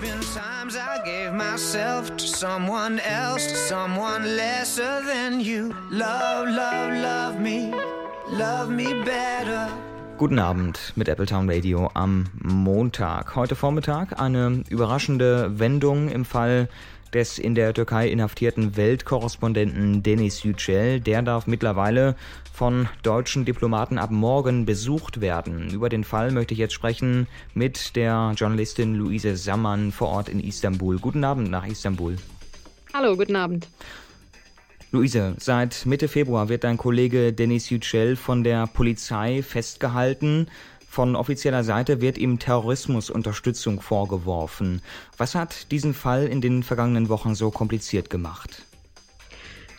been times I gave myself to someone else, to someone lesser than you. Love, love, love me, love me better. Guten Abend mit Appletown Radio am Montag. Heute Vormittag eine überraschende Wendung im Fall des in der Türkei inhaftierten Weltkorrespondenten Denis Yücel. Der darf mittlerweile von deutschen Diplomaten ab morgen besucht werden. Über den Fall möchte ich jetzt sprechen mit der Journalistin Luise Sammann vor Ort in Istanbul. Guten Abend nach Istanbul. Hallo, guten Abend. Luise, seit Mitte Februar wird dein Kollege Denis Yücel von der Polizei festgehalten. Von offizieller Seite wird ihm Terrorismusunterstützung vorgeworfen. Was hat diesen Fall in den vergangenen Wochen so kompliziert gemacht?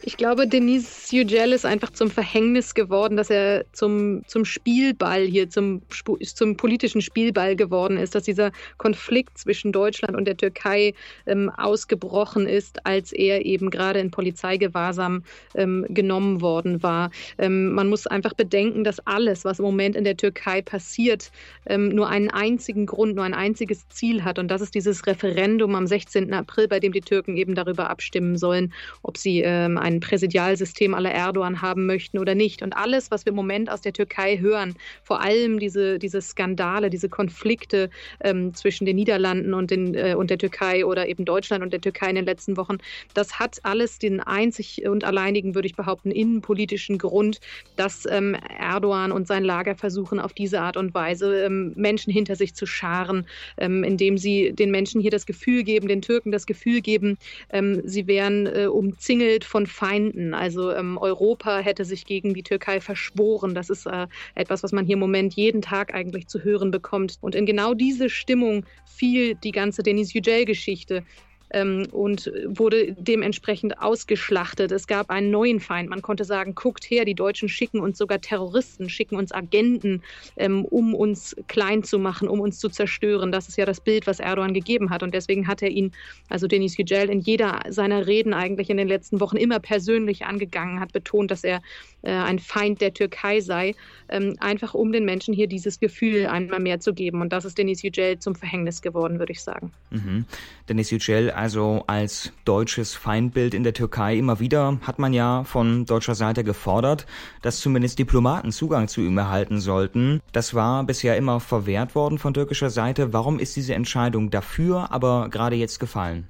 Ich glaube, Denise Yücel ist einfach zum Verhängnis geworden, dass er zum, zum Spielball hier, zum, zum politischen Spielball geworden ist, dass dieser Konflikt zwischen Deutschland und der Türkei ähm, ausgebrochen ist, als er eben gerade in Polizeigewahrsam ähm, genommen worden war. Ähm, man muss einfach bedenken, dass alles, was im Moment in der Türkei passiert, ähm, nur einen einzigen Grund, nur ein einziges Ziel hat. Und das ist dieses Referendum am 16. April, bei dem die Türken eben darüber abstimmen sollen, ob sie ähm, ein Präsidialsystem aller Erdogan haben möchten oder nicht. Und alles, was wir im Moment aus der Türkei hören, vor allem diese, diese Skandale, diese Konflikte ähm, zwischen den Niederlanden und, den, äh, und der Türkei oder eben Deutschland und der Türkei in den letzten Wochen, das hat alles den einzig und alleinigen, würde ich behaupten, innenpolitischen Grund, dass ähm, Erdogan und sein Lager versuchen, auf diese Art und Weise ähm, Menschen hinter sich zu scharen, ähm, indem sie den Menschen hier das Gefühl geben, den Türken das Gefühl geben, ähm, sie wären äh, umzingelt von Feinden. Also ähm, Europa hätte sich gegen die Türkei verschworen. Das ist äh, etwas, was man hier im Moment jeden Tag eigentlich zu hören bekommt. Und in genau diese Stimmung fiel die ganze Denis Yücel-Geschichte ähm, und wurde dementsprechend ausgeschlachtet. Es gab einen neuen Feind. Man konnte sagen, guckt her, die Deutschen schicken uns sogar Terroristen, schicken uns Agenten, ähm, um uns klein zu machen, um uns zu zerstören. Das ist ja das Bild, was Erdogan gegeben hat. Und deswegen hat er ihn, also Denis Yücel, in jeder seiner Reden eigentlich in den letzten Wochen immer persönlich angegangen, hat betont, dass er äh, ein Feind der Türkei sei, ähm, einfach um den Menschen hier dieses Gefühl einmal mehr zu geben. Und das ist Denis Yücel zum Verhängnis geworden, würde ich sagen. Mhm. Denis Yücel also als deutsches Feindbild in der Türkei. Immer wieder hat man ja von deutscher Seite gefordert, dass zumindest Diplomaten Zugang zu ihm erhalten sollten. Das war bisher immer verwehrt worden von türkischer Seite. Warum ist diese Entscheidung dafür aber gerade jetzt gefallen?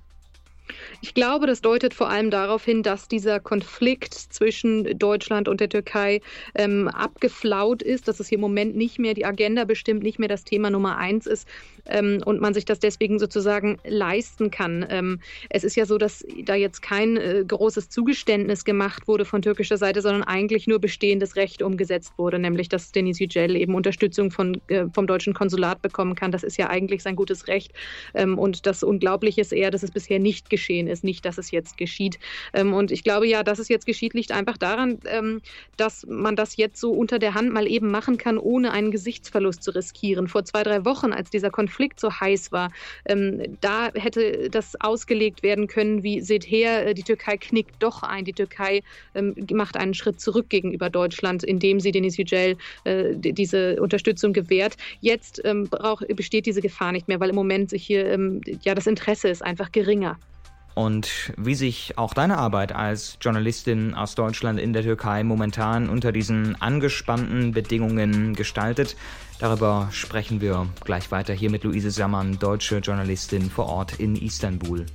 Ich glaube, das deutet vor allem darauf hin, dass dieser Konflikt zwischen Deutschland und der Türkei ähm, abgeflaut ist, dass es hier im Moment nicht mehr die Agenda bestimmt, nicht mehr das Thema Nummer eins ist ähm, und man sich das deswegen sozusagen leisten kann. Ähm, es ist ja so, dass da jetzt kein äh, großes Zugeständnis gemacht wurde von türkischer Seite, sondern eigentlich nur bestehendes Recht umgesetzt wurde, nämlich dass Denis Yücel eben Unterstützung von, äh, vom deutschen Konsulat bekommen kann. Das ist ja eigentlich sein gutes Recht. Ähm, und das Unglaubliche ist eher, dass es bisher nicht geschehen ist, nicht, dass es jetzt geschieht. Ähm, und ich glaube ja, dass es jetzt geschieht, liegt einfach daran, ähm, dass man das jetzt so unter der Hand mal eben machen kann, ohne einen Gesichtsverlust zu riskieren. Vor zwei, drei Wochen, als dieser Konflikt so heiß war, ähm, da hätte das ausgelegt werden können, wie seht her, äh, die Türkei knickt doch ein, die Türkei macht einen Schritt zurück gegenüber Deutschland, indem sie Denis Yücel äh, diese Unterstützung gewährt. Jetzt brauch, besteht diese Gefahr nicht mehr, weil im Moment sich hier ja das Interesse ist einfach geringer und wie sich auch deine Arbeit als Journalistin aus Deutschland in der Türkei momentan unter diesen angespannten Bedingungen gestaltet. Darüber sprechen wir gleich weiter hier mit Luise Sammann, deutsche Journalistin vor Ort in Istanbul.